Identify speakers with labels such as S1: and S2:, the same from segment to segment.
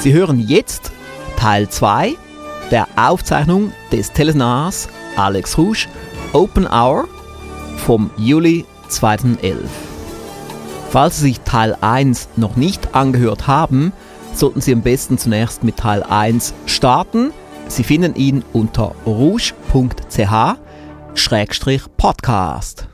S1: Sie hören jetzt Teil 2 der Aufzeichnung des Telesenars Alex Rouge Open Hour vom Juli 2011. Falls Sie sich Teil 1 noch nicht angehört haben, sollten Sie am besten zunächst mit Teil 1 starten. Sie finden ihn unter rouge.ch-podcast.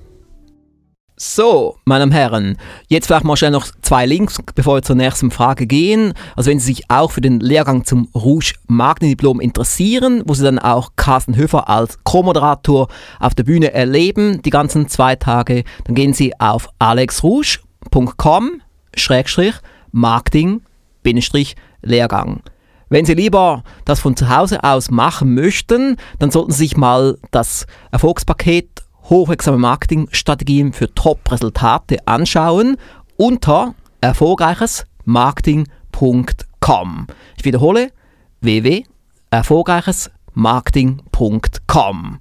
S1: So, meine Herren, jetzt vielleicht mal schnell noch zwei Links, bevor wir zur nächsten Frage gehen. Also wenn Sie sich auch für den Lehrgang zum Rouge Markendiplom interessieren, wo Sie dann auch Carsten Höfer als Co-Moderator auf der Bühne erleben, die ganzen zwei Tage, dann gehen Sie auf alexrouge.com-marketing-lehrgang. Wenn Sie lieber das von zu Hause aus machen möchten, dann sollten Sie sich mal das Erfolgspaket hochwirksame Marketingstrategien für Top-Resultate anschauen unter erfolgreichesmarketing.com. Ich wiederhole www.erfolgreichesmarketing.com.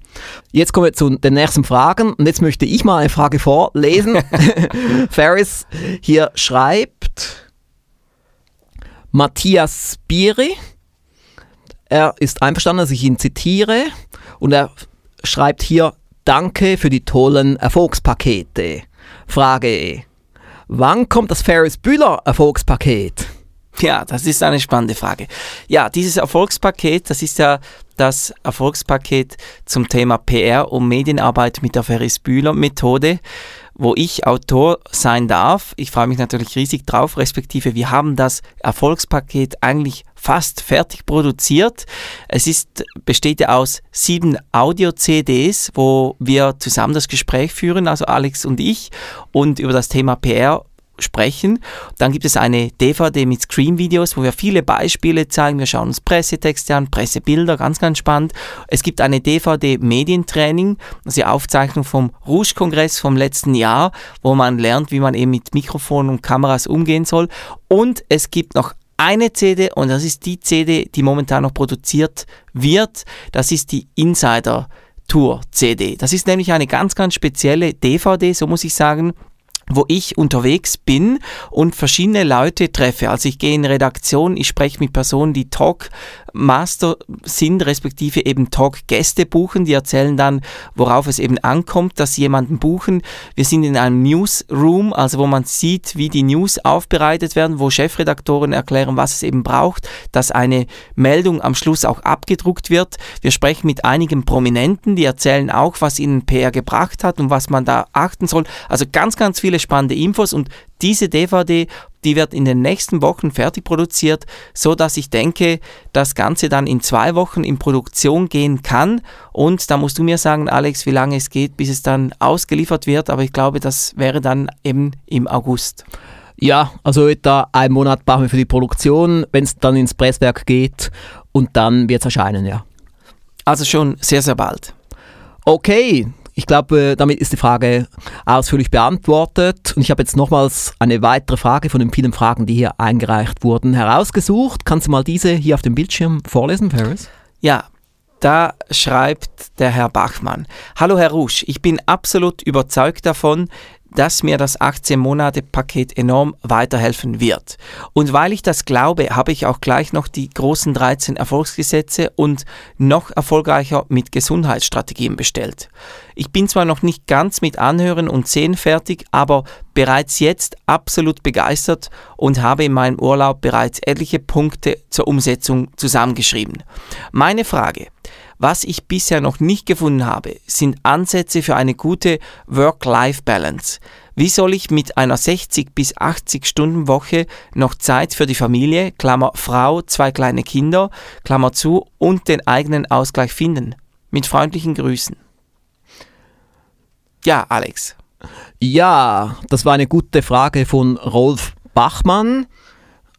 S1: Jetzt kommen wir zu den nächsten Fragen und jetzt möchte ich mal eine Frage vorlesen. Ferris hier schreibt Matthias Biri. Er ist einverstanden, dass ich ihn zitiere und er schreibt hier Danke für die tollen Erfolgspakete. Frage. Wann kommt das Ferris Bühler Erfolgspaket?
S2: Ja, das ist eine spannende Frage. Ja, dieses Erfolgspaket, das ist ja das Erfolgspaket zum Thema PR und Medienarbeit mit der Ferris Bühler Methode wo ich Autor sein darf. Ich freue mich natürlich riesig drauf, respektive wir haben das Erfolgspaket eigentlich fast fertig produziert. Es ist, besteht ja aus sieben Audio-CDs, wo wir zusammen das Gespräch führen, also Alex und ich, und über das Thema PR sprechen. Dann gibt es eine DVD mit Screen-Videos, wo wir viele Beispiele zeigen. Wir schauen uns Pressetexte an, Pressebilder, ganz, ganz spannend. Es gibt eine DVD Medientraining, also die Aufzeichnung vom Rouge-Kongress vom letzten Jahr, wo man lernt, wie man eben mit Mikrofonen und Kameras umgehen soll. Und es gibt noch eine CD und das ist die CD, die momentan noch produziert wird. Das ist die Insider Tour CD. Das ist nämlich eine ganz, ganz spezielle DVD, so muss ich sagen wo ich unterwegs bin und verschiedene Leute treffe. Also ich gehe in Redaktion, ich spreche mit Personen, die Talkmaster sind, respektive eben Talkgäste buchen. Die erzählen dann, worauf es eben ankommt, dass sie jemanden buchen. Wir sind in einem Newsroom, also wo man sieht, wie die News aufbereitet werden, wo Chefredaktoren erklären, was es eben braucht, dass eine Meldung am Schluss auch abgedruckt wird. Wir sprechen mit einigen Prominenten, die erzählen auch, was ihnen PR gebracht hat und was man da achten soll. Also ganz, ganz viele spannende Infos und diese DVD, die wird in den nächsten Wochen fertig produziert, so dass ich denke, das Ganze dann in zwei Wochen in Produktion gehen kann. Und da musst du mir sagen, Alex, wie lange es geht, bis es dann ausgeliefert wird. Aber ich glaube, das wäre dann eben im August.
S1: Ja, also etwa einen Monat brauchen wir für die Produktion, wenn es dann ins Presswerk geht und dann wird es erscheinen, ja.
S2: Also schon sehr, sehr bald.
S1: Okay, ich glaube, damit ist die Frage ausführlich beantwortet. Und ich habe jetzt nochmals eine weitere Frage von den vielen Fragen, die hier eingereicht wurden, herausgesucht. Kannst du mal diese hier auf dem Bildschirm vorlesen, Paris?
S2: Ja, da schreibt der Herr Bachmann. Hallo Herr Rusch, ich bin absolut überzeugt davon, dass mir das 18-Monate-Paket enorm weiterhelfen wird. Und weil ich das glaube, habe ich auch gleich noch die großen 13 Erfolgsgesetze und noch erfolgreicher mit Gesundheitsstrategien bestellt. Ich bin zwar noch nicht ganz mit Anhören und Sehen fertig, aber bereits jetzt absolut begeistert und habe in meinem Urlaub bereits etliche Punkte zur Umsetzung zusammengeschrieben. Meine Frage, was ich bisher noch nicht gefunden habe, sind Ansätze für eine gute Work-Life-Balance. Wie soll ich mit einer 60 bis 80 Stunden Woche noch Zeit für die Familie, Klammer Frau, zwei kleine Kinder, Klammer zu und den eigenen Ausgleich finden? Mit freundlichen Grüßen. Ja, Alex.
S1: Ja, das war eine gute Frage von Rolf Bachmann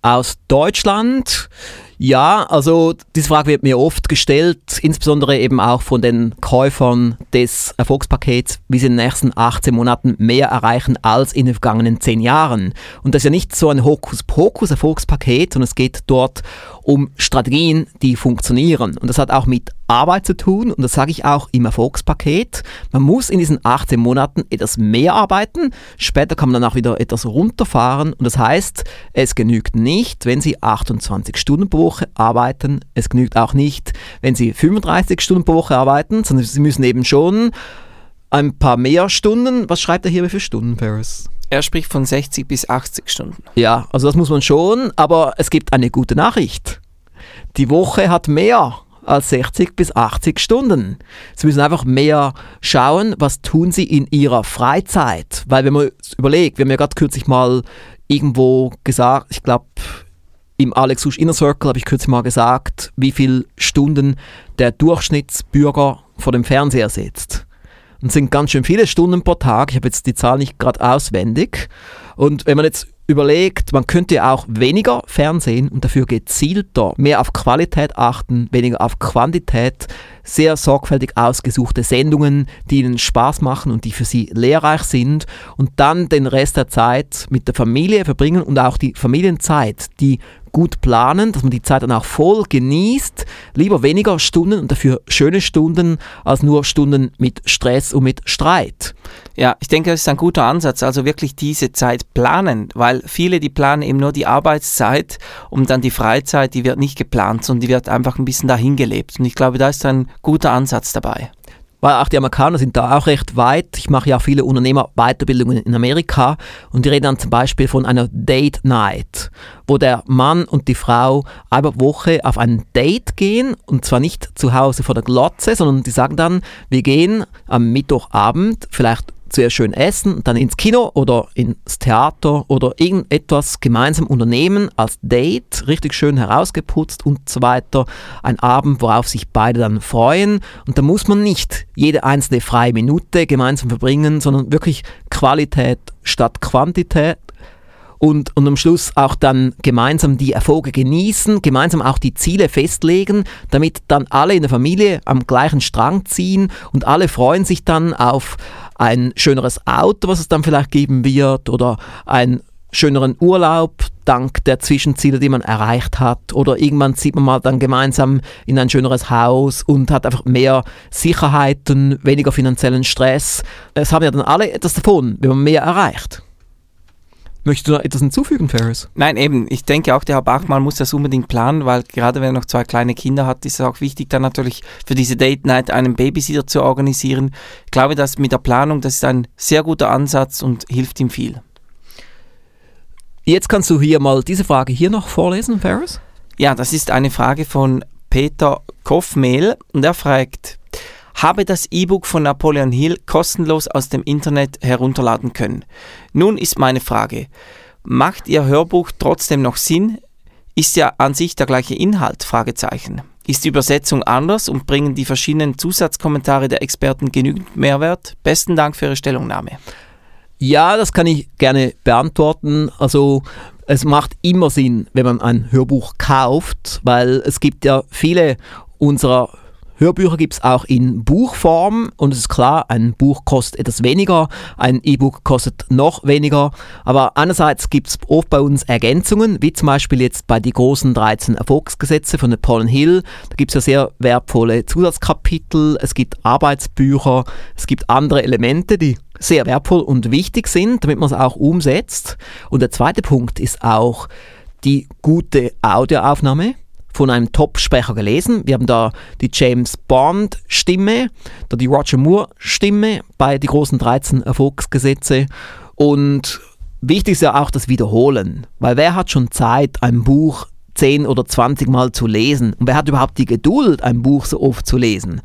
S1: aus Deutschland. Ja, also diese Frage wird mir oft gestellt, insbesondere eben auch von den Käufern des Erfolgspakets, wie sie in den nächsten 18 Monaten mehr erreichen als in den vergangenen 10 Jahren. Und das ist ja nicht so ein Hokuspokus-Erfolgspaket, sondern es geht dort um Strategien, die funktionieren. Und das hat auch mit Arbeit zu tun und das sage ich auch im Erfolgspaket. Man muss in diesen 18 Monaten etwas mehr arbeiten, später kann man dann auch wieder etwas runterfahren und das heißt, es genügt nicht, wenn Sie 28 Stunden pro Woche arbeiten, es genügt auch nicht, wenn Sie 35 Stunden pro Woche arbeiten, sondern Sie müssen eben schon ein paar mehr Stunden. Was schreibt er hier für Stunden, Paris?
S2: Er spricht von 60 bis 80 Stunden.
S1: Ja, also das muss man schon, aber es gibt eine gute Nachricht. Die Woche hat mehr als 60 bis 80 Stunden. Sie müssen einfach mehr schauen, was tun Sie in Ihrer Freizeit. Weil wenn man überlegt, wir haben ja gerade kürzlich mal irgendwo gesagt, ich glaube im Alex Husch Inner Circle habe ich kürzlich mal gesagt, wie viele Stunden der Durchschnittsbürger vor dem Fernseher sitzt. Und sind ganz schön viele Stunden pro Tag. Ich habe jetzt die Zahl nicht gerade auswendig. Und wenn man jetzt überlegt, man könnte auch weniger Fernsehen und dafür gezielter mehr auf Qualität achten, weniger auf Quantität, sehr sorgfältig ausgesuchte Sendungen, die ihnen Spaß machen und die für sie lehrreich sind und dann den Rest der Zeit mit der Familie verbringen und auch die Familienzeit, die gut planen, dass man die Zeit dann auch voll genießt. Lieber weniger Stunden und dafür schöne Stunden als nur Stunden mit Stress und mit Streit.
S2: Ja, ich denke, das ist ein guter Ansatz, also wirklich diese Zeit planen, weil viele, die planen eben nur die Arbeitszeit und dann die Freizeit, die wird nicht geplant, sondern die wird einfach ein bisschen dahin gelebt. Und ich glaube, da ist ein guter Ansatz dabei
S1: weil auch die Amerikaner sind da auch recht weit. Ich mache ja viele Unternehmer-Weiterbildungen in Amerika und die reden dann zum Beispiel von einer Date Night, wo der Mann und die Frau einmal Woche auf ein Date gehen und zwar nicht zu Hause vor der Glotze, sondern die sagen dann, wir gehen am Mittwochabend vielleicht zuerst schön essen, dann ins Kino oder ins Theater oder irgendetwas gemeinsam unternehmen als Date, richtig schön herausgeputzt und so weiter. Ein Abend, worauf sich beide dann freuen. Und da muss man nicht jede einzelne freie Minute gemeinsam verbringen, sondern wirklich Qualität statt Quantität und, und am Schluss auch dann gemeinsam die Erfolge genießen, gemeinsam auch die Ziele festlegen, damit dann alle in der Familie am gleichen Strang ziehen und alle freuen sich dann auf ein schöneres Auto, was es dann vielleicht geben wird oder einen schöneren Urlaub dank der Zwischenziele, die man erreicht hat. Oder irgendwann zieht man mal dann gemeinsam in ein schöneres Haus und hat einfach mehr Sicherheiten, weniger finanziellen Stress. Es haben ja dann alle etwas davon, wenn man mehr erreicht. Möchtest du noch etwas hinzufügen, Ferris?
S2: Nein, eben. Ich denke auch, der Herr Bachmann muss das unbedingt planen, weil gerade wenn er noch zwei kleine Kinder hat, ist es auch wichtig, dann natürlich für diese Date Night einen Babysitter zu organisieren. Ich glaube, dass mit der Planung, das ist ein sehr guter Ansatz und hilft ihm viel.
S1: Jetzt kannst du hier mal diese Frage hier noch vorlesen, Ferris.
S2: Ja, das ist eine Frage von Peter Koffmehl und er fragt, habe das E-Book von Napoleon Hill kostenlos aus dem Internet herunterladen können. Nun ist meine Frage, macht Ihr Hörbuch trotzdem noch Sinn? Ist ja an sich der gleiche Inhalt? Fragezeichen. Ist die Übersetzung anders und bringen die verschiedenen Zusatzkommentare der Experten genügend Mehrwert? Besten Dank für Ihre Stellungnahme.
S1: Ja, das kann ich gerne beantworten. Also es macht immer Sinn, wenn man ein Hörbuch kauft, weil es gibt ja viele unserer Hörbücher gibt es auch in Buchform und es ist klar, ein Buch kostet etwas weniger, ein E-Book kostet noch weniger, aber einerseits gibt es oft bei uns Ergänzungen, wie zum Beispiel jetzt bei die großen 13 Erfolgsgesetze von Napoleon Hill, da gibt es ja sehr wertvolle Zusatzkapitel, es gibt Arbeitsbücher, es gibt andere Elemente, die sehr wertvoll und wichtig sind, damit man es auch umsetzt. Und der zweite Punkt ist auch die gute Audioaufnahme von einem Top-Sprecher gelesen. Wir haben da die James Bond-Stimme, da die Roger Moore-Stimme bei die großen 13 Erfolgsgesetze. Und wichtig ist ja auch das Wiederholen, weil wer hat schon Zeit, ein Buch 10 oder 20 Mal zu lesen? Und wer hat überhaupt die Geduld, ein Buch so oft zu lesen?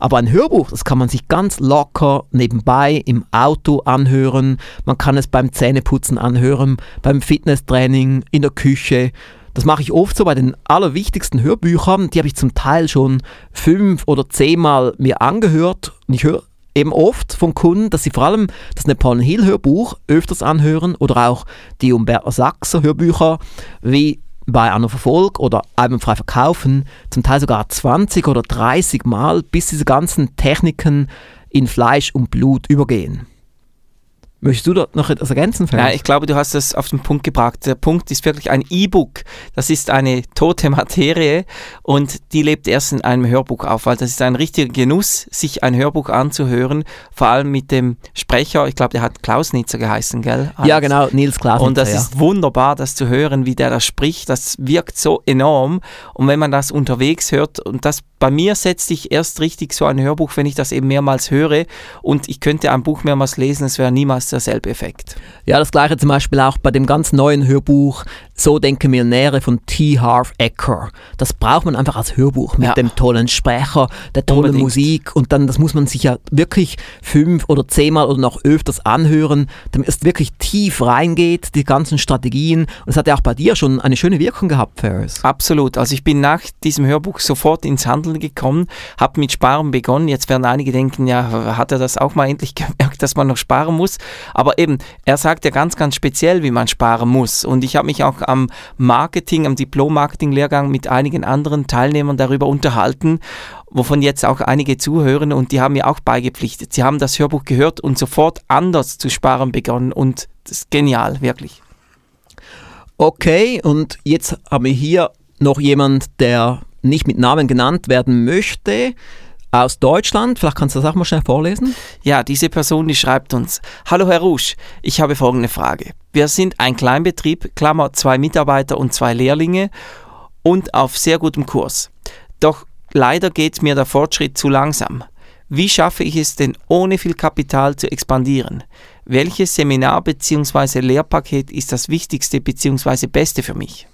S1: Aber ein Hörbuch, das kann man sich ganz locker nebenbei im Auto anhören. Man kann es beim Zähneputzen anhören, beim Fitnesstraining, in der Küche. Das mache ich oft so bei den allerwichtigsten Hörbüchern. Die habe ich zum Teil schon fünf oder zehnmal mir angehört. Und ich höre eben oft von Kunden, dass sie vor allem das Napoleon Hill Hörbuch öfters anhören oder auch die Umberto Sachser Hörbücher wie bei einer Verfolg oder frei verkaufen, zum Teil sogar 20 oder 30 Mal, bis diese ganzen Techniken in Fleisch und Blut übergehen. Möchtest du dort noch etwas ergänzen?
S2: Ja, ich glaube, du hast das auf den Punkt gebracht. Der Punkt ist wirklich ein E-Book. Das ist eine tote Materie und die lebt erst in einem Hörbuch auf, weil das ist ein richtiger Genuss, sich ein Hörbuch anzuhören, vor allem mit dem Sprecher, ich glaube, der hat Klausnitzer geheißen, gell?
S1: Als ja, genau, Nils Klausnitzer.
S2: Und das
S1: ja.
S2: ist wunderbar, das zu hören, wie der da spricht. Das wirkt so enorm. Und wenn man das unterwegs hört, und das bei mir setzt sich erst richtig so ein Hörbuch, wenn ich das eben mehrmals höre und ich könnte ein Buch mehrmals lesen, es wäre niemals derselbe Effekt.
S1: Ja, das gleiche zum Beispiel auch bei dem ganz neuen Hörbuch So denken Millionäre von T. Harv Ecker. Das braucht man einfach als Hörbuch mit ja. dem tollen Sprecher, der tollen Unbedingt. Musik und dann, das muss man sich ja wirklich fünf oder zehnmal oder noch öfters anhören, damit es wirklich tief reingeht, die ganzen Strategien. Und es hat ja auch bei dir schon eine schöne Wirkung gehabt, Ferris.
S2: Absolut. Also ich bin nach diesem Hörbuch sofort ins Handeln gekommen, habe mit Sparen begonnen. Jetzt werden einige denken, ja, hat er das auch mal endlich gemerkt, dass man noch sparen muss? Aber eben, er sagt ja ganz, ganz speziell, wie man sparen muss. Und ich habe mich auch am Marketing, am Diplom-Marketing-Lehrgang mit einigen anderen Teilnehmern darüber unterhalten, wovon jetzt auch einige zuhören und die haben mir auch beigepflichtet. Sie haben das Hörbuch gehört und sofort anders zu sparen begonnen und das ist genial, wirklich.
S1: Okay, und jetzt haben wir hier noch jemand, der nicht mit Namen genannt werden möchte aus Deutschland. Vielleicht kannst du das auch mal schnell vorlesen.
S2: Ja, diese Person, die schreibt uns: Hallo Herr Rusch, ich habe folgende Frage. Wir sind ein Kleinbetrieb, Klammer zwei Mitarbeiter und zwei Lehrlinge und auf sehr gutem Kurs. Doch leider geht mir der Fortschritt zu langsam. Wie schaffe ich es denn, ohne viel Kapital zu expandieren? Welches Seminar bzw. Lehrpaket ist das wichtigste bzw. beste für mich?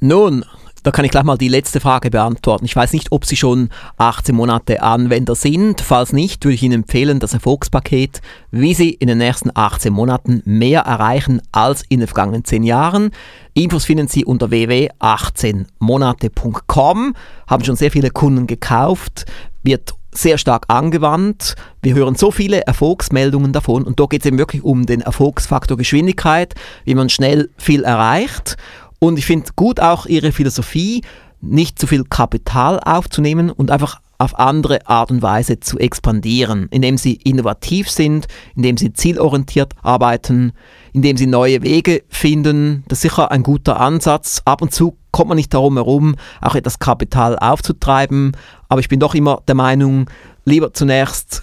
S1: Nun, da kann ich gleich mal die letzte Frage beantworten. Ich weiß nicht, ob Sie schon 18 Monate Anwender sind. Falls nicht, würde ich Ihnen empfehlen, das Erfolgspaket, wie Sie in den nächsten 18 Monaten mehr erreichen als in den vergangenen 10 Jahren. Infos finden Sie unter www.18monate.com. Haben schon sehr viele Kunden gekauft, wird sehr stark angewandt. Wir hören so viele Erfolgsmeldungen davon und da geht es eben wirklich um den Erfolgsfaktor Geschwindigkeit, wie man schnell viel erreicht. Und ich finde gut auch ihre Philosophie, nicht zu viel Kapital aufzunehmen und einfach auf andere Art und Weise zu expandieren, indem sie innovativ sind, indem sie zielorientiert arbeiten, indem sie neue Wege finden. Das ist sicher ein guter Ansatz. Ab und zu kommt man nicht darum herum, auch etwas Kapital aufzutreiben, aber ich bin doch immer der Meinung, lieber zunächst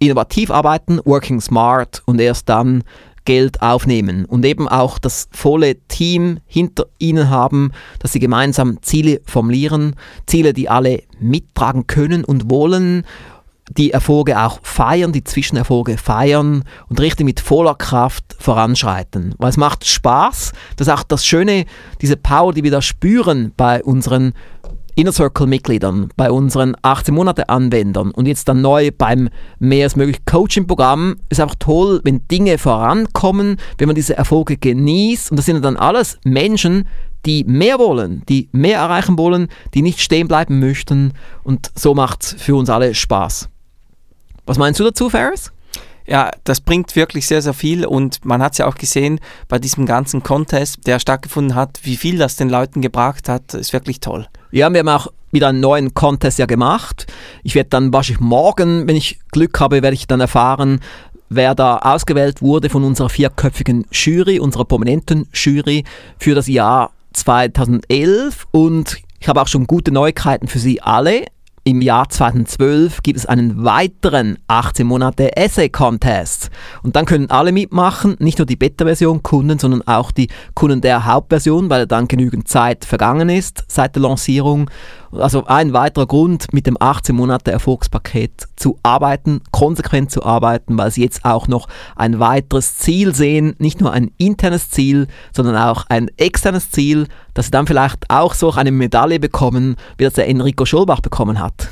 S1: innovativ arbeiten, working smart und erst dann Geld aufnehmen und eben auch das volle Team hinter ihnen haben, dass sie gemeinsam Ziele formulieren, Ziele, die alle mittragen können und wollen, die Erfolge auch feiern, die Zwischenerfolge feiern und richtig mit voller Kraft voranschreiten. Weil es macht Spaß, das ist auch das Schöne, diese Power, die wir da spüren bei unseren Inner Circle-Mitgliedern, bei unseren 18 Monate-Anwendern und jetzt dann neu beim mehr als möglich Coaching-Programm ist einfach toll, wenn Dinge vorankommen, wenn man diese Erfolge genießt und das sind dann alles Menschen, die mehr wollen, die mehr erreichen wollen, die nicht stehen bleiben möchten und so macht es für uns alle Spaß. Was meinst du dazu, Ferris?
S2: Ja, das bringt wirklich sehr, sehr viel und man hat es ja auch gesehen bei diesem ganzen Contest, der stattgefunden hat, wie viel das den Leuten gebracht hat, ist wirklich toll.
S1: Ja, wir haben auch wieder einen neuen Contest ja gemacht. Ich werde dann wahrscheinlich morgen, wenn ich Glück habe, werde ich dann erfahren, wer da ausgewählt wurde von unserer vierköpfigen Jury, unserer prominenten Jury für das Jahr 2011 und ich habe auch schon gute Neuigkeiten für Sie alle. Im Jahr 2012 gibt es einen weiteren 18 Monate Essay Contest. Und dann können alle mitmachen, nicht nur die Beta-Version Kunden, sondern auch die Kunden der Hauptversion, weil dann genügend Zeit vergangen ist seit der Lancierung. Also ein weiterer Grund, mit dem 18 Monate Erfolgspaket zu arbeiten, konsequent zu arbeiten, weil sie jetzt auch noch ein weiteres Ziel sehen, nicht nur ein internes Ziel, sondern auch ein externes Ziel, dass sie dann vielleicht auch so eine Medaille bekommen, wie das der Enrico Scholbach bekommen hat.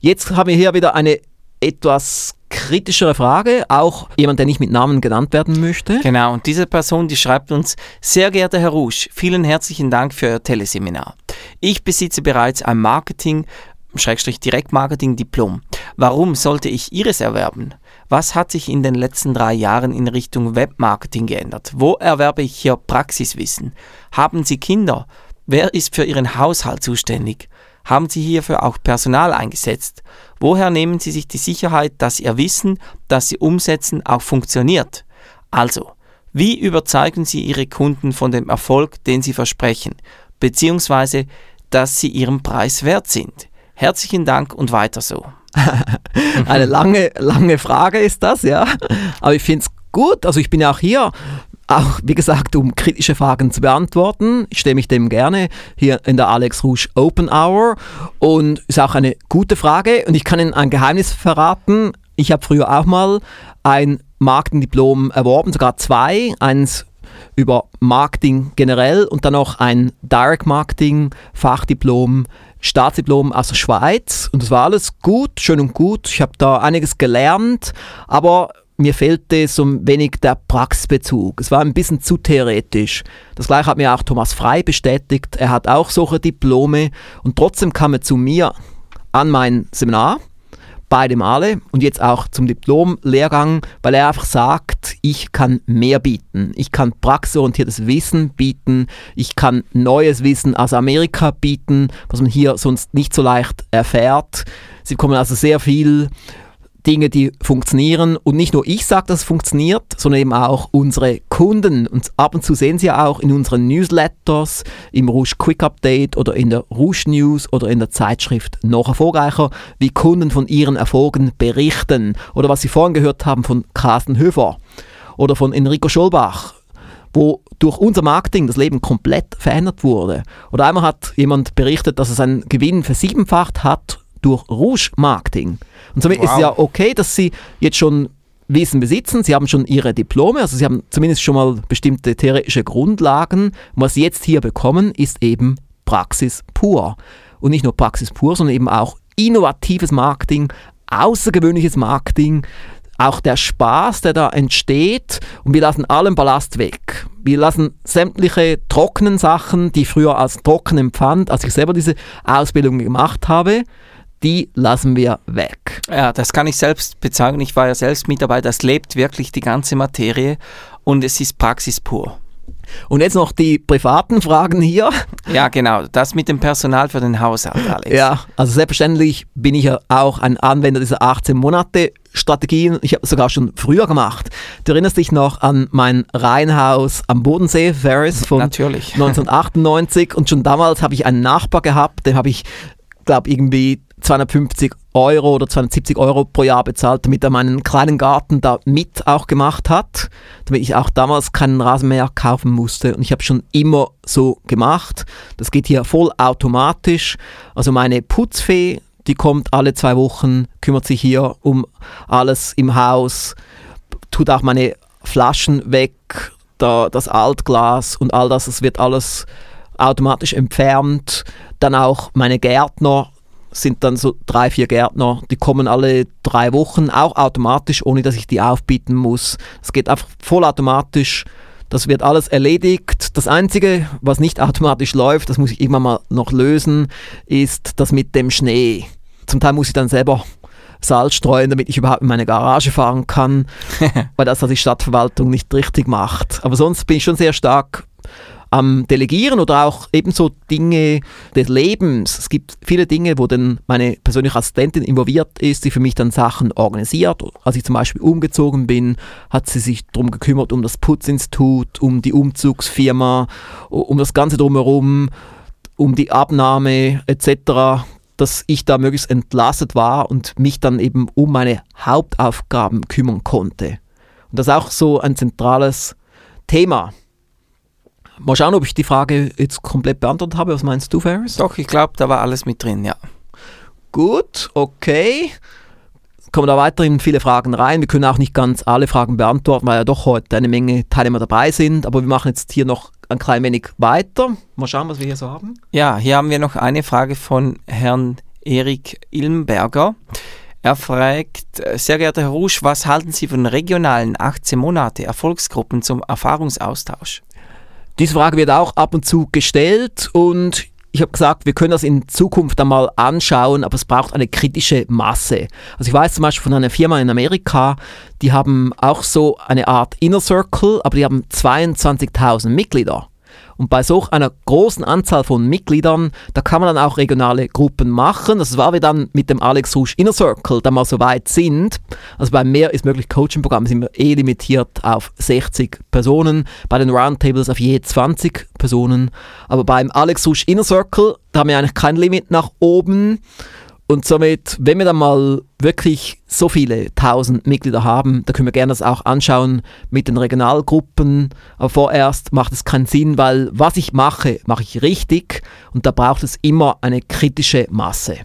S1: Jetzt haben wir hier wieder eine etwas kritischere Frage, auch jemand, der nicht mit Namen genannt werden möchte.
S2: Genau, und diese Person, die schreibt uns, sehr geehrter Herr Rusch, vielen herzlichen Dank für Ihr Teleseminar. Ich besitze bereits ein Marketing, Schrägstrich Direktmarketing-Diplom. Warum sollte ich Ihres erwerben? Was hat sich in den letzten drei Jahren in Richtung Webmarketing geändert? Wo erwerbe ich hier Praxiswissen? Haben Sie Kinder? Wer ist für Ihren Haushalt zuständig? Haben Sie hierfür auch Personal eingesetzt? Woher nehmen Sie sich die Sicherheit, dass Ihr Wissen, das Sie umsetzen, auch funktioniert? Also, wie überzeugen Sie Ihre Kunden von dem Erfolg, den Sie versprechen, beziehungsweise dass sie ihren Preis wert sind? Herzlichen Dank und weiter so.
S1: Eine lange, lange Frage ist das, ja. Aber ich finde es gut. Also ich bin ja auch hier, auch wie gesagt, um kritische Fragen zu beantworten. Ich stelle mich dem gerne hier in der Alex Rouge Open Hour und ist auch eine gute Frage. Und ich kann Ihnen ein Geheimnis verraten. Ich habe früher auch mal ein Marketingdiplom erworben, sogar zwei. Eins über Marketing generell und dann noch ein Direct Marketing Fachdiplom Staatsdiplom aus der Schweiz und das war alles gut, schön und gut. Ich habe da einiges gelernt, aber mir fehlte so ein wenig der Praxisbezug. Es war ein bisschen zu theoretisch. Das gleiche hat mir auch Thomas Frei bestätigt. Er hat auch solche Diplome und trotzdem kam er zu mir an mein Seminar beide Male und jetzt auch zum Diplom-Lehrgang, weil er einfach sagt, ich kann mehr bieten. Ich kann praxisorientiertes Wissen bieten. Ich kann neues Wissen aus Amerika bieten, was man hier sonst nicht so leicht erfährt. Sie bekommen also sehr viel Dinge, die funktionieren. Und nicht nur ich sage, dass es funktioniert, sondern eben auch unsere Kunden. Und ab und zu sehen Sie ja auch in unseren Newsletters, im Rouge Quick Update oder in der Rouge News oder in der Zeitschrift noch erfolgreicher, wie Kunden von ihren Erfolgen berichten. Oder was Sie vorhin gehört haben von Carsten Höfer oder von Enrico Scholbach wo durch unser Marketing das Leben komplett verändert wurde. Oder einmal hat jemand berichtet, dass er seinen Gewinn versiebenfacht hat durch Rouge-Marketing. Und somit wow. ist es ja okay, dass Sie jetzt schon Wissen besitzen, Sie haben schon Ihre Diplome, also Sie haben zumindest schon mal bestimmte theoretische Grundlagen. Und was Sie jetzt hier bekommen, ist eben Praxis pur. Und nicht nur Praxis pur, sondern eben auch innovatives Marketing, außergewöhnliches Marketing, auch der Spaß, der da entsteht und wir lassen allen Ballast weg. Wir lassen sämtliche trockenen Sachen, die ich früher als trocken empfand, als ich selber diese Ausbildung gemacht habe, die lassen wir weg.
S2: Ja, das kann ich selbst bezeugen. Ich war ja selbst Mitarbeiter. Das lebt wirklich die ganze Materie und es ist Praxis pur.
S1: Und jetzt noch die privaten Fragen hier.
S2: Ja, genau. Das mit dem Personal für den Haushalt, Alex.
S1: Ja, also selbstverständlich bin ich ja auch ein Anwender dieser 18 Monate Strategien. Ich habe es sogar schon früher gemacht. Du erinnerst dich noch an mein Reihenhaus am Bodensee, Ferris, von
S2: Natürlich.
S1: 1998. Und schon damals habe ich einen Nachbar gehabt, dem habe ich, glaube irgendwie 250 Euro oder 270 Euro pro Jahr bezahlt, damit er meinen kleinen Garten da mit auch gemacht hat, damit ich auch damals keinen Rasenmäher kaufen musste. Und ich habe schon immer so gemacht. Das geht hier voll automatisch. Also meine Putzfee, die kommt alle zwei Wochen, kümmert sich hier um alles im Haus, tut auch meine Flaschen weg, da, das Altglas und all das, es wird alles automatisch entfernt. Dann auch meine Gärtner, sind dann so drei, vier Gärtner, die kommen alle drei Wochen, auch automatisch, ohne dass ich die aufbieten muss. Es geht einfach vollautomatisch. Das wird alles erledigt. Das Einzige, was nicht automatisch läuft, das muss ich immer mal noch lösen, ist das mit dem Schnee. Zum Teil muss ich dann selber Salz streuen, damit ich überhaupt in meine Garage fahren kann, weil das die Stadtverwaltung nicht richtig macht. Aber sonst bin ich schon sehr stark am Delegieren oder auch ebenso Dinge des Lebens. Es gibt viele Dinge, wo dann meine persönliche Assistentin involviert ist, die für mich dann Sachen organisiert. Als ich zum Beispiel umgezogen bin, hat sie sich darum gekümmert, um das Putzinstitut, um die Umzugsfirma, um das Ganze drumherum, um die Abnahme etc dass ich da möglichst entlastet war und mich dann eben um meine Hauptaufgaben kümmern konnte. Und das ist auch so ein zentrales Thema. Mal schauen, ob ich die Frage jetzt komplett beantwortet habe. Was meinst du, Ferris?
S2: Doch, ich glaube, da war alles mit drin, ja.
S1: Gut, okay. Kommen da weiterhin viele Fragen rein. Wir können auch nicht ganz alle Fragen beantworten, weil ja doch heute eine Menge Teilnehmer dabei sind. Aber wir machen jetzt hier noch ein klein wenig weiter. Mal schauen, was wir hier so haben.
S2: Ja, hier haben wir noch eine Frage von Herrn Erik Ilmberger. Er fragt, sehr geehrter Herr Rusch, was halten Sie von regionalen 18 Monate Erfolgsgruppen zum Erfahrungsaustausch?
S1: Diese Frage wird auch ab und zu gestellt und ich habe gesagt, wir können das in Zukunft einmal anschauen, aber es braucht eine kritische Masse. Also ich weiß zum Beispiel von einer Firma in Amerika, die haben auch so eine Art Inner Circle, aber die haben 22.000 Mitglieder. Und bei so einer großen Anzahl von Mitgliedern, da kann man dann auch regionale Gruppen machen. Das war wir dann mit dem Alex Rouge Inner Circle, da wir so weit sind. Also bei mehr ist möglich Coaching-Programm sind wir eh limitiert auf 60 Personen, bei den Roundtables auf je 20 Personen. Aber beim Alex Rouge Inner Circle, da haben wir eigentlich kein Limit nach oben. Und somit, wenn wir dann mal wirklich so viele tausend Mitglieder haben, dann können wir gerne das auch anschauen mit den Regionalgruppen. Aber vorerst macht es keinen Sinn, weil was ich mache, mache ich richtig und da braucht es immer eine kritische Masse.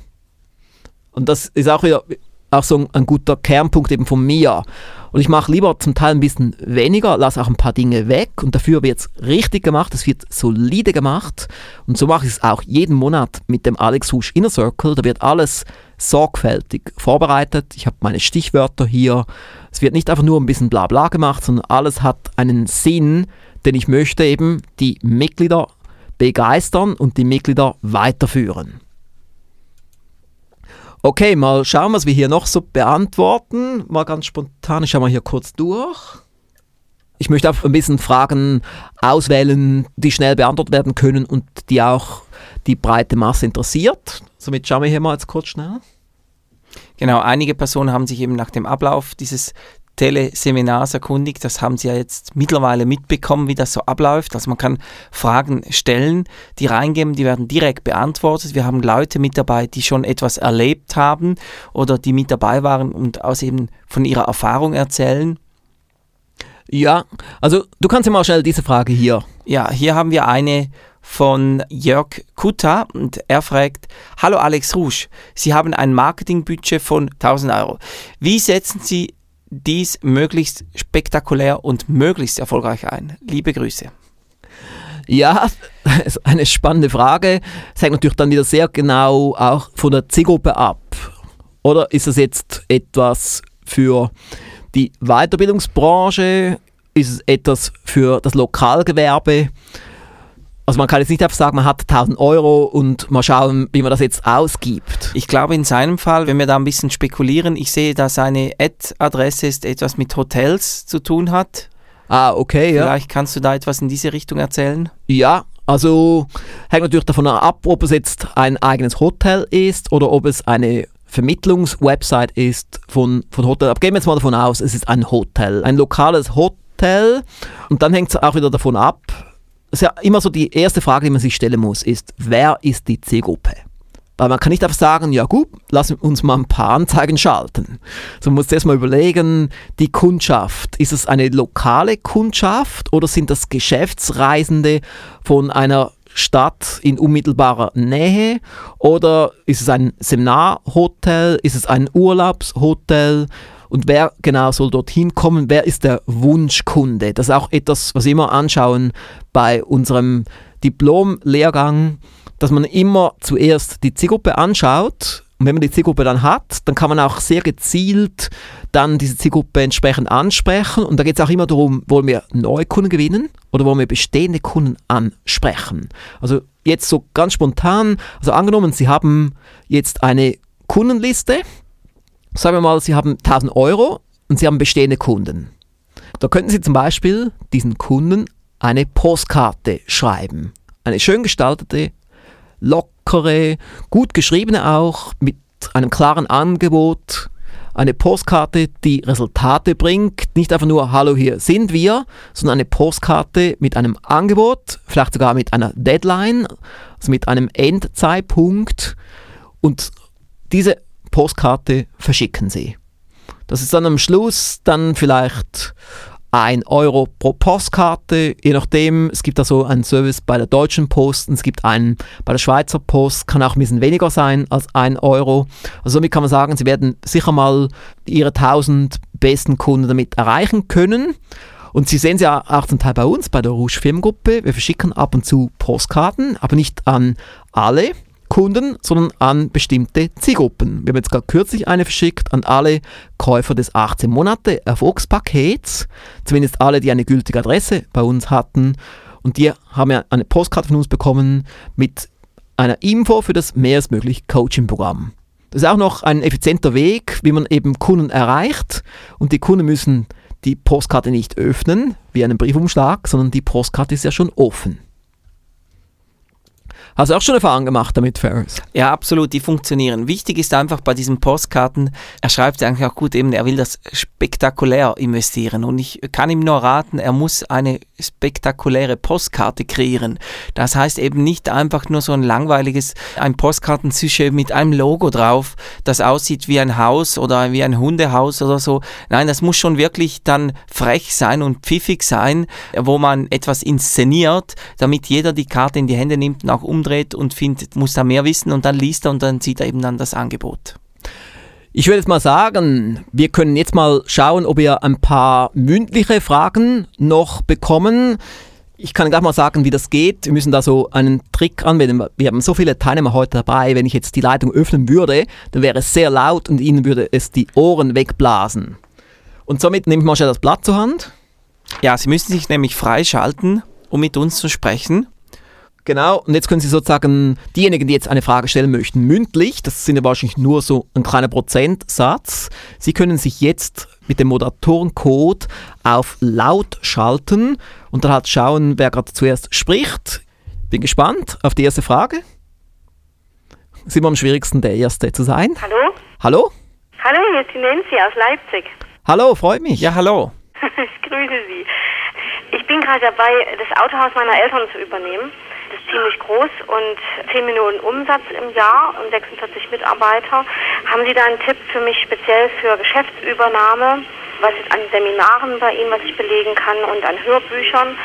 S1: Und das ist auch wieder auch so ein guter Kernpunkt eben von mir. Und ich mache lieber zum Teil ein bisschen weniger, lasse auch ein paar Dinge weg und dafür wird es richtig gemacht, es wird solide gemacht. Und so mache ich es auch jeden Monat mit dem Alex Husch Inner Circle. Da wird alles sorgfältig vorbereitet. Ich habe meine Stichwörter hier. Es wird nicht einfach nur ein bisschen Blabla gemacht, sondern alles hat einen Sinn, denn ich möchte eben die Mitglieder begeistern und die Mitglieder weiterführen. Okay, mal schauen, was wir hier noch so beantworten. Mal ganz spontan, ich schaue mal hier kurz durch. Ich möchte auch ein bisschen Fragen auswählen, die schnell beantwortet werden können und die auch die breite Masse interessiert. Somit schauen wir hier mal jetzt kurz schnell.
S2: Genau, einige Personen haben sich eben nach dem Ablauf dieses Teleseminars erkundigt. Das haben Sie ja jetzt mittlerweile mitbekommen, wie das so abläuft. Also man kann Fragen stellen, die reingeben, die werden direkt beantwortet. Wir haben Leute mit dabei, die schon etwas erlebt haben oder die mit dabei waren und aus eben von ihrer Erfahrung erzählen.
S1: Ja, also du kannst ja mal schnell diese Frage hier.
S2: Ja, hier haben wir eine von Jörg Kutta und er fragt, Hallo Alex Rouge, Sie haben ein Marketingbudget von 1000 Euro. Wie setzen Sie dies möglichst spektakulär und möglichst erfolgreich ein? Liebe Grüße.
S1: Ja, eine spannende Frage. Das hängt natürlich dann wieder sehr genau auch von der Zielgruppe ab. Oder ist es jetzt etwas für die Weiterbildungsbranche? Ist es etwas für das Lokalgewerbe? Also man kann jetzt nicht einfach sagen, man hat 1000 Euro und mal schauen, wie man das jetzt ausgibt.
S2: Ich glaube in seinem Fall, wenn wir da ein bisschen spekulieren, ich sehe, dass seine Ad-Adresse ist etwas mit Hotels zu tun hat.
S1: Ah, okay,
S2: ja. Vielleicht kannst du da etwas in diese Richtung erzählen?
S1: Ja, also hängt natürlich davon ab, ob es jetzt ein eigenes Hotel ist oder ob es eine Vermittlungswebsite ist von, von Hotel. Aber gehen wir jetzt mal davon aus, es ist ein Hotel, ein lokales Hotel. Und dann hängt es auch wieder davon ab, ist ja immer so die erste Frage, die man sich stellen muss, ist, wer ist die Zielgruppe? Weil man kann nicht einfach sagen, ja gut, lass uns mal ein paar Anzeigen schalten. So man muss erst mal überlegen, die Kundschaft, ist es eine lokale Kundschaft oder sind das Geschäftsreisende von einer Stadt in unmittelbarer Nähe oder ist es ein Seminarhotel, ist es ein Urlaubshotel und wer genau soll dorthin kommen, wer ist der Wunschkunde. Das ist auch etwas, was wir immer anschauen bei unserem Diplom-Lehrgang, dass man immer zuerst die Zielgruppe anschaut und wenn man die Zielgruppe dann hat, dann kann man auch sehr gezielt dann diese Zielgruppe entsprechend ansprechen. Und da geht es auch immer darum, wollen wir neue Kunden gewinnen oder wollen wir bestehende Kunden ansprechen. Also jetzt so ganz spontan, also angenommen, Sie haben jetzt eine Kundenliste sagen wir mal, Sie haben 1000 Euro und Sie haben bestehende Kunden. Da könnten Sie zum Beispiel diesen Kunden eine Postkarte schreiben. Eine schön gestaltete, lockere, gut geschriebene auch, mit einem klaren Angebot. Eine Postkarte, die Resultate bringt. Nicht einfach nur, hallo, hier sind wir, sondern eine Postkarte mit einem Angebot, vielleicht sogar mit einer Deadline, also mit einem Endzeitpunkt. Und diese Postkarte verschicken sie. Das ist dann am Schluss dann vielleicht ein Euro pro Postkarte, je nachdem. Es gibt also einen Service bei der Deutschen Post und es gibt einen bei der Schweizer Post, kann auch ein bisschen weniger sein als ein Euro. Also somit kann man sagen, Sie werden sicher mal Ihre 1000 besten Kunden damit erreichen können. Und Sie sehen es ja auch zum Teil bei uns, bei der Rouge Firmengruppe. Wir verschicken ab und zu Postkarten, aber nicht an alle. Kunden, sondern an bestimmte Zielgruppen. Wir haben jetzt gerade kürzlich eine verschickt an alle Käufer des 18 Monate Erfolgspakets, zumindest alle, die eine gültige Adresse bei uns hatten. Und die haben ja eine Postkarte von uns bekommen mit einer Info für das mehr als möglich Coaching-Programm. Das ist auch noch ein effizienter Weg, wie man eben Kunden erreicht. Und die Kunden müssen die Postkarte nicht öffnen, wie einen Briefumschlag, sondern die Postkarte ist ja schon offen. Hast du auch schon Erfahrung gemacht damit, Ferris?
S2: Ja, absolut, die funktionieren. Wichtig ist einfach bei diesen Postkarten, er schreibt eigentlich auch gut eben, er will das spektakulär investieren und ich kann ihm nur raten, er muss eine spektakuläre Postkarte kreieren. Das heißt eben nicht einfach nur so ein langweiliges, ein Postkartensujet mit einem Logo drauf, das aussieht wie ein Haus oder wie ein Hundehaus oder so. Nein, das muss schon wirklich dann frech sein und pfiffig sein, wo man etwas inszeniert, damit jeder die Karte in die Hände nimmt und auch umdreht umdreht und findet, muss da mehr wissen und dann liest er und dann sieht er eben dann das Angebot.
S1: Ich würde jetzt mal sagen, wir können jetzt mal schauen, ob wir ein paar mündliche Fragen noch bekommen. Ich kann gleich mal sagen, wie das geht. Wir müssen da so einen Trick anwenden. Wir haben so viele Teilnehmer heute dabei. Wenn ich jetzt die Leitung öffnen würde, dann wäre es sehr laut und ihnen würde es die Ohren wegblasen. Und somit nehme ich mal schnell das Blatt zur Hand.
S2: Ja, Sie müssen sich nämlich freischalten, um mit uns zu sprechen.
S1: Genau, und jetzt können Sie sozusagen diejenigen, die jetzt eine Frage stellen möchten, mündlich, das sind ja wahrscheinlich nur so ein kleiner Prozentsatz, Sie können sich jetzt mit dem Moderatorencode auf laut schalten und dann halt schauen, wer gerade zuerst spricht. Bin gespannt auf die erste Frage. Sind wir am schwierigsten, der Erste zu sein?
S3: Hallo?
S1: Hallo?
S3: Hallo, hier ist die Nancy aus Leipzig.
S1: Hallo, freut mich.
S2: Ja, hallo.
S3: ich grüße Sie. Ich bin gerade dabei, das Autohaus meiner Eltern zu übernehmen. Ist ziemlich groß und 10 Millionen Umsatz im Jahr und 46 Mitarbeiter. Haben Sie da einen Tipp für mich speziell für Geschäftsübernahme? was ist an Seminaren bei Ihnen, was ich belegen kann und an Hörbüchern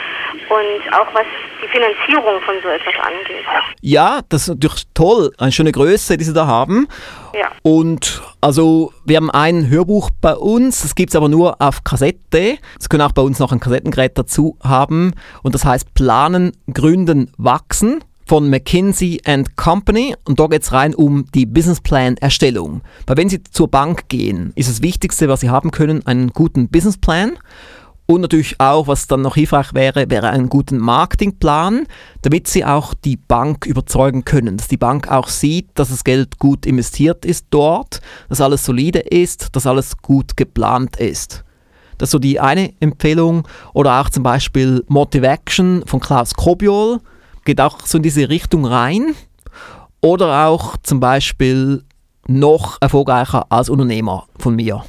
S3: und auch was die Finanzierung von so etwas angeht.
S1: Ja, das ist natürlich toll, eine schöne Größe, die Sie da haben.
S3: Ja.
S1: Und also wir haben ein Hörbuch bei uns, das gibt es aber nur auf Kassette. Sie können auch bei uns noch ein Kassettengerät dazu haben und das heißt Planen, Gründen, Wachsen von McKinsey Company und da geht es rein um die Businessplan-Erstellung. Weil wenn Sie zur Bank gehen, ist das Wichtigste, was Sie haben können, einen guten Businessplan und natürlich auch, was dann noch hilfreich wäre, wäre einen guten Marketingplan, damit Sie auch die Bank überzeugen können, dass die Bank auch sieht, dass das Geld gut investiert ist dort, dass alles solide ist, dass alles gut geplant ist. Das ist so die eine Empfehlung. Oder auch zum Beispiel Motivation von Klaus Kobiol geht auch so in diese Richtung rein. Oder auch zum Beispiel noch erfolgreicher als Unternehmer von mir.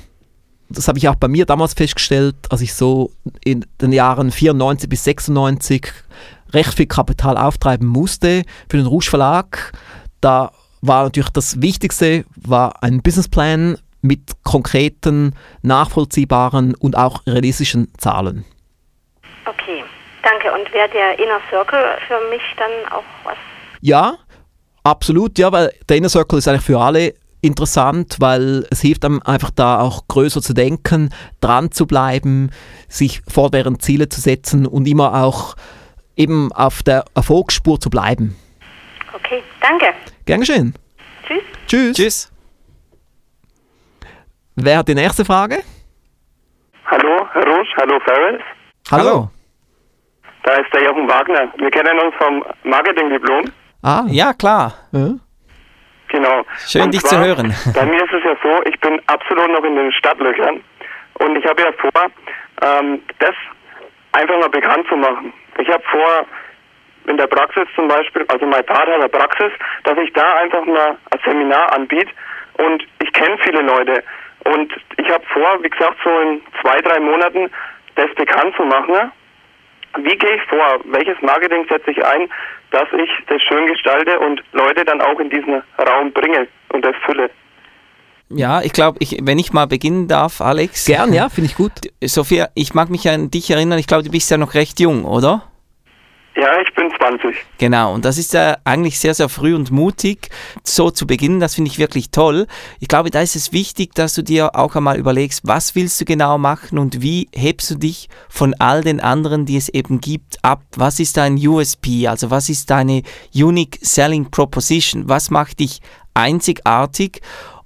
S1: Das habe ich auch bei mir damals festgestellt, als ich so in den Jahren 94 bis 96 recht viel Kapital auftreiben musste für den Rouge Verlag. Da war natürlich das Wichtigste war ein Businessplan mit konkreten, nachvollziehbaren und auch realistischen Zahlen.
S3: Okay. Danke. Und wäre der Inner Circle für mich dann auch was?
S1: Ja, absolut. Ja, weil der Inner Circle ist eigentlich für alle interessant, weil es hilft einem einfach da auch größer zu denken, dran zu bleiben, sich fortwährend Ziele zu setzen und immer auch eben auf der Erfolgsspur zu bleiben.
S3: Okay, danke.
S1: Gern geschehen.
S3: Tschüss.
S1: Tschüss.
S2: Tschüss.
S1: Wer hat die nächste Frage?
S4: Hallo, Herr Rusch, hallo Ferris.
S1: Hallo.
S2: Hallo.
S4: Da ist der Jochen Wagner. Wir kennen uns vom Marketingdiplom.
S1: Ah,
S2: Ja, klar.
S1: ja.
S4: Genau.
S2: Schön, dich zu hören.
S4: Bei mir ist es ja so, ich bin absolut noch in den Stadtlöchern und ich habe ja vor, ähm, das einfach mal bekannt zu machen. Ich habe vor, in der Praxis zum Beispiel, also mein Part hat eine Praxis, dass ich da einfach mal ein Seminar anbiete und ich kenne viele Leute und ich habe vor, wie gesagt, so in zwei, drei Monaten das bekannt zu machen. Wie gehe ich vor? Welches Marketing setze ich ein, dass ich das schön gestalte und Leute dann auch in diesen Raum bringe und das fülle?
S2: Ja, ich glaube, ich, wenn ich mal beginnen darf, Alex.
S1: Gern, ja, finde ich gut.
S2: Sophia, ich mag mich an dich erinnern. Ich glaube, du bist ja noch recht jung, oder?
S4: Ja, ich bin 20.
S2: Genau, und das ist ja eigentlich sehr, sehr früh und mutig, so zu beginnen. Das finde ich wirklich toll. Ich glaube, da ist es wichtig, dass du dir auch einmal überlegst, was willst du genau machen und wie hebst du dich von all den anderen, die es eben gibt, ab? Was ist dein USP? Also was ist deine Unique Selling Proposition? Was macht dich einzigartig?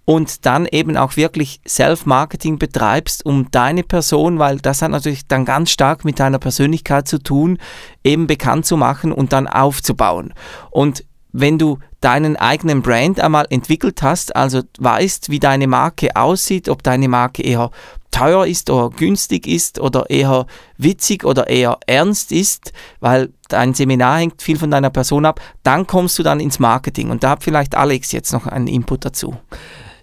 S2: Und dann eben auch wirklich Self-Marketing betreibst, um deine Person, weil das hat natürlich dann ganz stark mit deiner Persönlichkeit zu tun, eben bekannt zu machen und dann aufzubauen. Und wenn du deinen eigenen Brand einmal entwickelt hast, also weißt, wie deine Marke aussieht, ob deine Marke eher teuer ist oder günstig ist oder eher witzig oder eher ernst ist, weil dein Seminar hängt viel von deiner Person ab, dann kommst du dann ins Marketing. Und da hat vielleicht Alex jetzt noch einen Input dazu.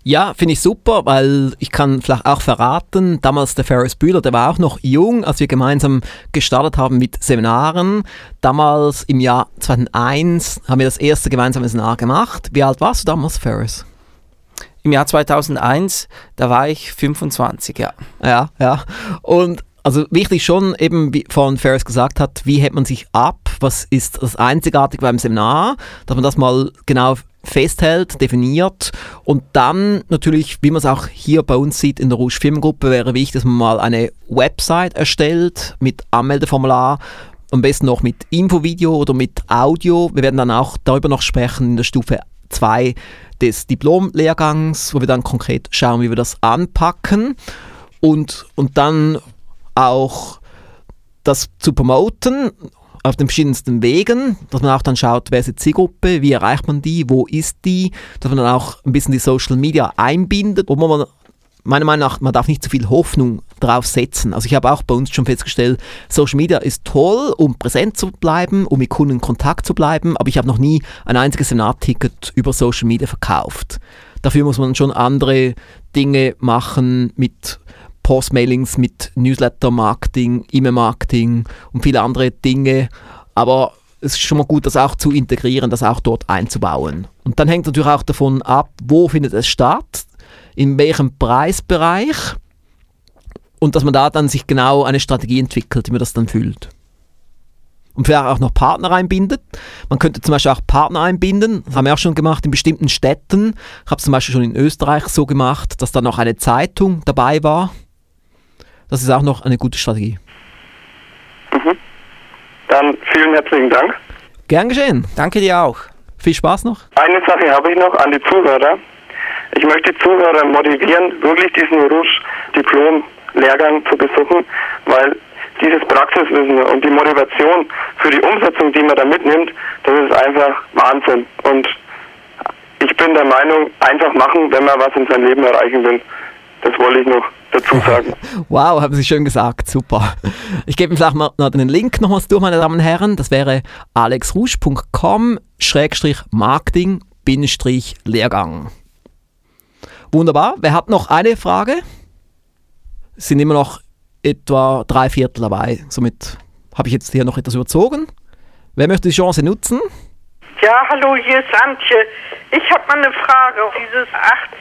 S1: Ja, finde ich super, weil ich kann vielleicht auch verraten, damals der Ferris Bühler, der war auch noch jung, als wir gemeinsam gestartet haben mit Seminaren. Damals im Jahr 2001 haben wir das erste gemeinsame Seminar gemacht. Wie alt warst du damals, Ferris?
S2: Im Jahr 2001, da war ich 25, ja.
S1: Ja, ja. Und also wichtig schon, eben wie vorhin Ferris gesagt hat, wie hält man sich ab? Was ist das Einzigartige beim Seminar? Dass man das mal genau festhält, definiert. Und dann natürlich, wie man es auch hier bei uns sieht in der Rouge Firmengruppe, wäre wichtig, dass man mal eine Website erstellt mit Anmeldeformular, am besten noch mit Infovideo oder mit Audio. Wir werden dann auch darüber noch sprechen in der Stufe 2 des Diplomlehrgangs, wo wir dann konkret schauen, wie wir das anpacken. Und, und dann auch das zu promoten auf den verschiedensten Wegen, dass man auch dann schaut, wer ist die Zielgruppe, wie erreicht man die, wo ist die, dass man dann auch ein bisschen die Social Media einbindet, wo man meiner Meinung nach, man darf nicht zu viel Hoffnung drauf setzen. Also ich habe auch bei uns schon festgestellt, Social Media ist toll, um präsent zu bleiben, um mit Kunden in Kontakt zu bleiben, aber ich habe noch nie ein einziges Seminarticket über Social Media verkauft. Dafür muss man schon andere Dinge machen mit Postmailings mit Newsletter-Marketing, E-Mail-Marketing und viele andere Dinge. Aber es ist schon mal gut, das auch zu integrieren, das auch dort einzubauen. Und dann hängt natürlich auch davon ab, wo findet es statt, in welchem Preisbereich und dass man da dann sich genau eine Strategie entwickelt, wie man das dann fühlt. Und vielleicht auch noch Partner einbindet. Man könnte zum Beispiel auch Partner einbinden. Das haben wir auch schon gemacht in bestimmten Städten. Ich habe es zum Beispiel schon in Österreich so gemacht, dass da noch eine Zeitung dabei war, das ist auch noch eine gute Strategie.
S4: Mhm. Dann vielen herzlichen Dank.
S1: Gern geschehen.
S2: Danke dir auch.
S1: Viel Spaß noch.
S4: Eine Sache habe ich noch an die Zuhörer. Ich möchte die Zuhörer motivieren, wirklich diesen Rouge-Diplom-Lehrgang zu besuchen, weil dieses Praxiswissen und die Motivation für die Umsetzung, die man da mitnimmt, das ist einfach Wahnsinn. Und ich bin der Meinung, einfach machen, wenn man was in seinem Leben erreichen will. Das wollte ich noch dazu sagen.
S1: wow, haben Sie schön gesagt, super. Ich gebe Ihnen vielleicht mal noch den Link nochmals durch, meine Damen und Herren. Das wäre alexrusch.com-marketing-lehrgang. Wunderbar. Wer hat noch eine Frage? Es sind immer noch etwa drei Viertel dabei. Somit habe ich jetzt hier noch etwas überzogen. Wer möchte die Chance nutzen?
S5: Ja, hallo, hier ist Antje. Ich habe mal eine Frage. Dieses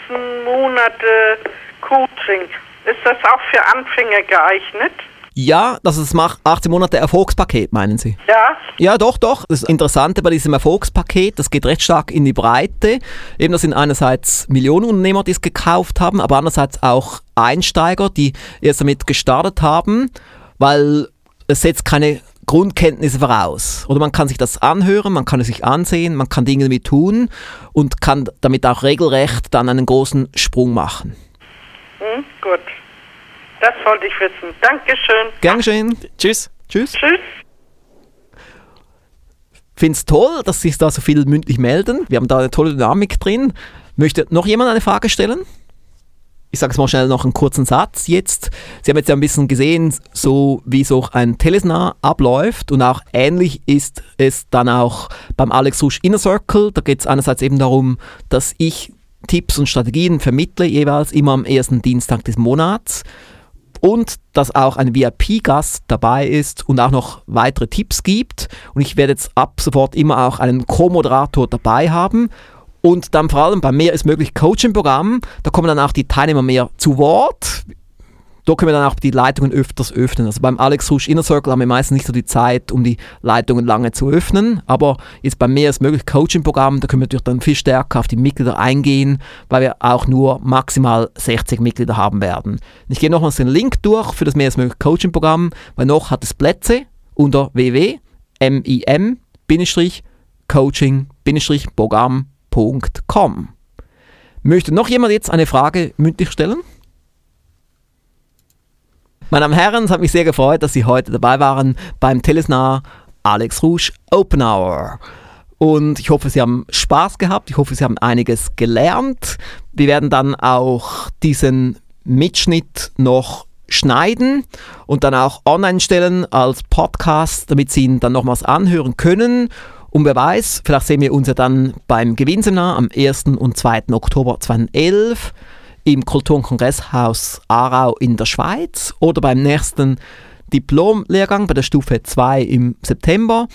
S5: 18 Monate Coaching, ist das auch für Anfänger geeignet?
S1: Ja, das ist das 18 Monate Erfolgspaket, meinen Sie?
S5: Ja.
S1: Ja, doch, doch. Das Interessante bei diesem Erfolgspaket, das geht recht stark in die Breite. Eben, das sind einerseits Millionenunternehmer, die es gekauft haben, aber andererseits auch Einsteiger, die erst damit gestartet haben, weil es setzt keine Grundkenntnisse voraus. Oder man kann sich das anhören, man kann es sich ansehen, man kann Dinge damit tun und kann damit auch regelrecht dann einen großen Sprung machen.
S5: Hm, gut. Das wollte ich wissen. Dankeschön.
S1: Gern geschehen.
S2: Tschüss.
S1: Tschüss.
S5: Tschüss.
S1: Finde es toll, dass sich da so viel mündlich melden. Wir haben da eine tolle Dynamik drin. Möchte noch jemand eine Frage stellen? Ich sage es mal schnell noch einen kurzen Satz jetzt. Sie haben jetzt ja ein bisschen gesehen, so wie so ein Telesnar abläuft und auch ähnlich ist es dann auch beim Alex Rusch Inner Circle. Da geht es einerseits eben darum, dass ich Tipps und Strategien vermittle, jeweils immer am ersten Dienstag des Monats. Und dass auch ein VIP-Gast dabei ist und auch noch weitere Tipps gibt. Und ich werde jetzt ab sofort immer auch einen Co-Moderator dabei haben. Und dann vor allem bei Mehr ist möglich Coaching-Programm, da kommen dann auch die Teilnehmer mehr zu Wort da können wir dann auch die Leitungen öfters öffnen. Also beim Alex Rusch Inner Circle haben wir meistens nicht so die Zeit, um die Leitungen lange zu öffnen. Aber jetzt beim mehr als möglich Coaching-Programm, da können wir natürlich dann viel stärker auf die Mitglieder eingehen, weil wir auch nur maximal 60 Mitglieder haben werden. Ich gehe nochmals den Link durch für das mehr als möglich Coaching-Programm, weil noch hat es Plätze unter www.mim-coaching-programm.com. Möchte noch jemand jetzt eine Frage mündlich stellen? Meine Damen und Herren, es hat mich sehr gefreut, dass Sie heute dabei waren beim Telesnar Alex Rouge Open Hour. Und ich hoffe, Sie haben Spaß gehabt. Ich hoffe, Sie haben einiges gelernt. Wir werden dann auch diesen Mitschnitt noch schneiden und dann auch online stellen als Podcast, damit Sie ihn dann nochmals anhören können. Und wer weiß, vielleicht sehen wir uns ja dann beim Gewinnseminar am 1. und 2. Oktober 2011 im Kultur- und Kongresshaus Aarau in der Schweiz oder beim nächsten Diplomlehrgang bei der Stufe 2 im September.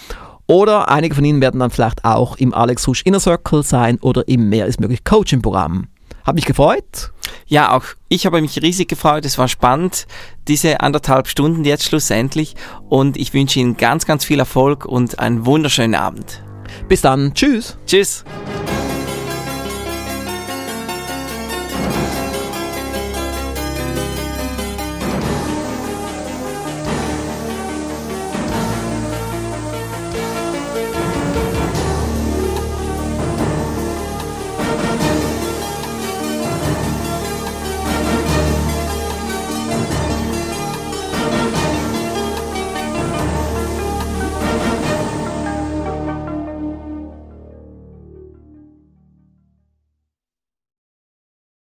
S1: Oder einige von Ihnen werden dann vielleicht auch im Alex Rusch Inner Circle sein oder im Mehr ist möglich Coaching-Programm. Hat mich gefreut.
S2: Ja, auch ich habe mich riesig gefreut. Es war spannend, diese anderthalb Stunden jetzt schlussendlich. Und ich wünsche Ihnen ganz, ganz viel Erfolg und einen wunderschönen Abend.
S1: Bis dann. Tschüss.
S2: Tschüss.